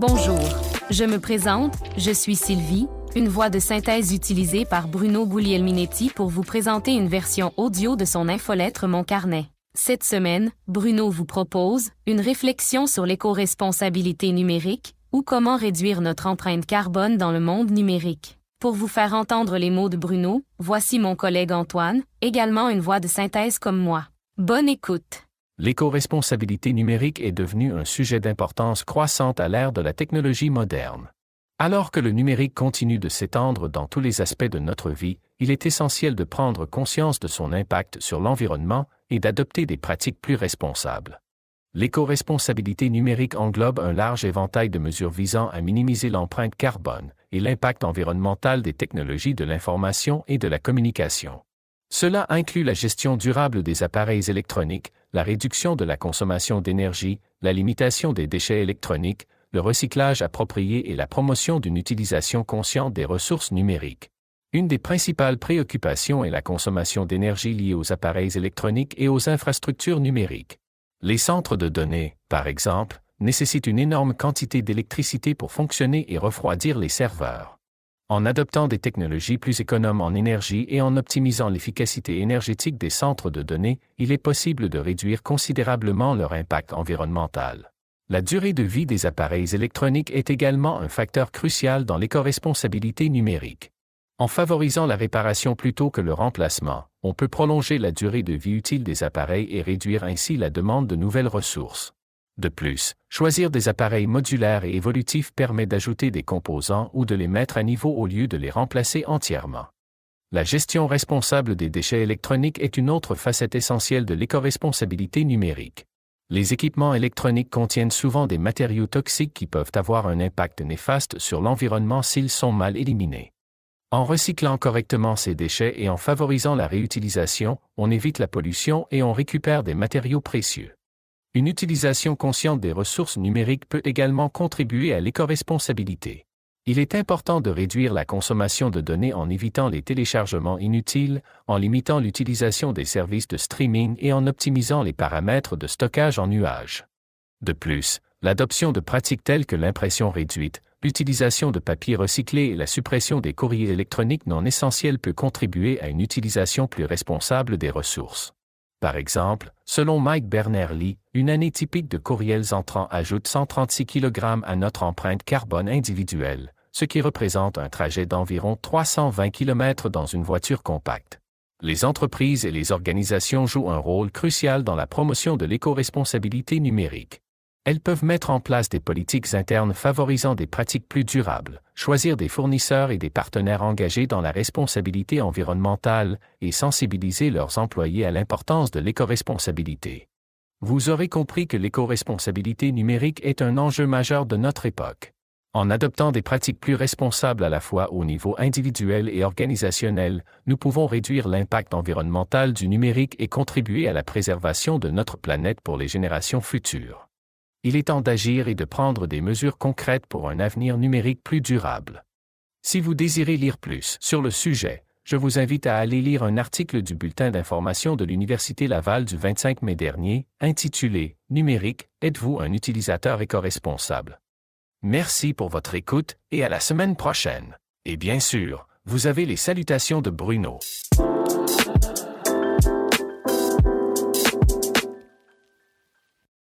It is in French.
Bonjour, je me présente, je suis Sylvie, une voix de synthèse utilisée par Bruno Guglielminetti pour vous présenter une version audio de son infolettre Mon Carnet. Cette semaine, Bruno vous propose une réflexion sur l'éco-responsabilité numérique ou comment réduire notre empreinte carbone dans le monde numérique. Pour vous faire entendre les mots de Bruno, voici mon collègue Antoine, également une voix de synthèse comme moi. Bonne écoute. L'éco-responsabilité numérique est devenue un sujet d'importance croissante à l'ère de la technologie moderne. Alors que le numérique continue de s'étendre dans tous les aspects de notre vie, il est essentiel de prendre conscience de son impact sur l'environnement et d'adopter des pratiques plus responsables. L'éco-responsabilité numérique englobe un large éventail de mesures visant à minimiser l'empreinte carbone et l'impact environnemental des technologies de l'information et de la communication. Cela inclut la gestion durable des appareils électroniques, la réduction de la consommation d'énergie, la limitation des déchets électroniques, le recyclage approprié et la promotion d'une utilisation consciente des ressources numériques. Une des principales préoccupations est la consommation d'énergie liée aux appareils électroniques et aux infrastructures numériques. Les centres de données, par exemple, nécessitent une énorme quantité d'électricité pour fonctionner et refroidir les serveurs. En adoptant des technologies plus économes en énergie et en optimisant l'efficacité énergétique des centres de données, il est possible de réduire considérablement leur impact environnemental. La durée de vie des appareils électroniques est également un facteur crucial dans l'éco-responsabilité numérique. En favorisant la réparation plutôt que le remplacement, on peut prolonger la durée de vie utile des appareils et réduire ainsi la demande de nouvelles ressources. De plus, choisir des appareils modulaires et évolutifs permet d'ajouter des composants ou de les mettre à niveau au lieu de les remplacer entièrement. La gestion responsable des déchets électroniques est une autre facette essentielle de l'éco-responsabilité numérique. Les équipements électroniques contiennent souvent des matériaux toxiques qui peuvent avoir un impact néfaste sur l'environnement s'ils sont mal éliminés. En recyclant correctement ces déchets et en favorisant la réutilisation, on évite la pollution et on récupère des matériaux précieux. Une utilisation consciente des ressources numériques peut également contribuer à l'éco-responsabilité. Il est important de réduire la consommation de données en évitant les téléchargements inutiles, en limitant l'utilisation des services de streaming et en optimisant les paramètres de stockage en nuage. De plus, l'adoption de pratiques telles que l'impression réduite, l'utilisation de papier recyclé et la suppression des courriers électroniques non essentiels peut contribuer à une utilisation plus responsable des ressources. Par exemple, selon Mike Berners-Lee, une année typique de courriels entrants ajoute 136 kg à notre empreinte carbone individuelle, ce qui représente un trajet d'environ 320 km dans une voiture compacte. Les entreprises et les organisations jouent un rôle crucial dans la promotion de l'éco-responsabilité numérique. Elles peuvent mettre en place des politiques internes favorisant des pratiques plus durables, choisir des fournisseurs et des partenaires engagés dans la responsabilité environnementale et sensibiliser leurs employés à l'importance de l'éco-responsabilité. Vous aurez compris que l'éco-responsabilité numérique est un enjeu majeur de notre époque. En adoptant des pratiques plus responsables à la fois au niveau individuel et organisationnel, nous pouvons réduire l'impact environnemental du numérique et contribuer à la préservation de notre planète pour les générations futures il est temps d'agir et de prendre des mesures concrètes pour un avenir numérique plus durable. Si vous désirez lire plus sur le sujet, je vous invite à aller lire un article du bulletin d'information de l'Université Laval du 25 mai dernier, intitulé Numérique, êtes-vous un utilisateur éco-responsable? Merci pour votre écoute et à la semaine prochaine. Et bien sûr, vous avez les salutations de Bruno.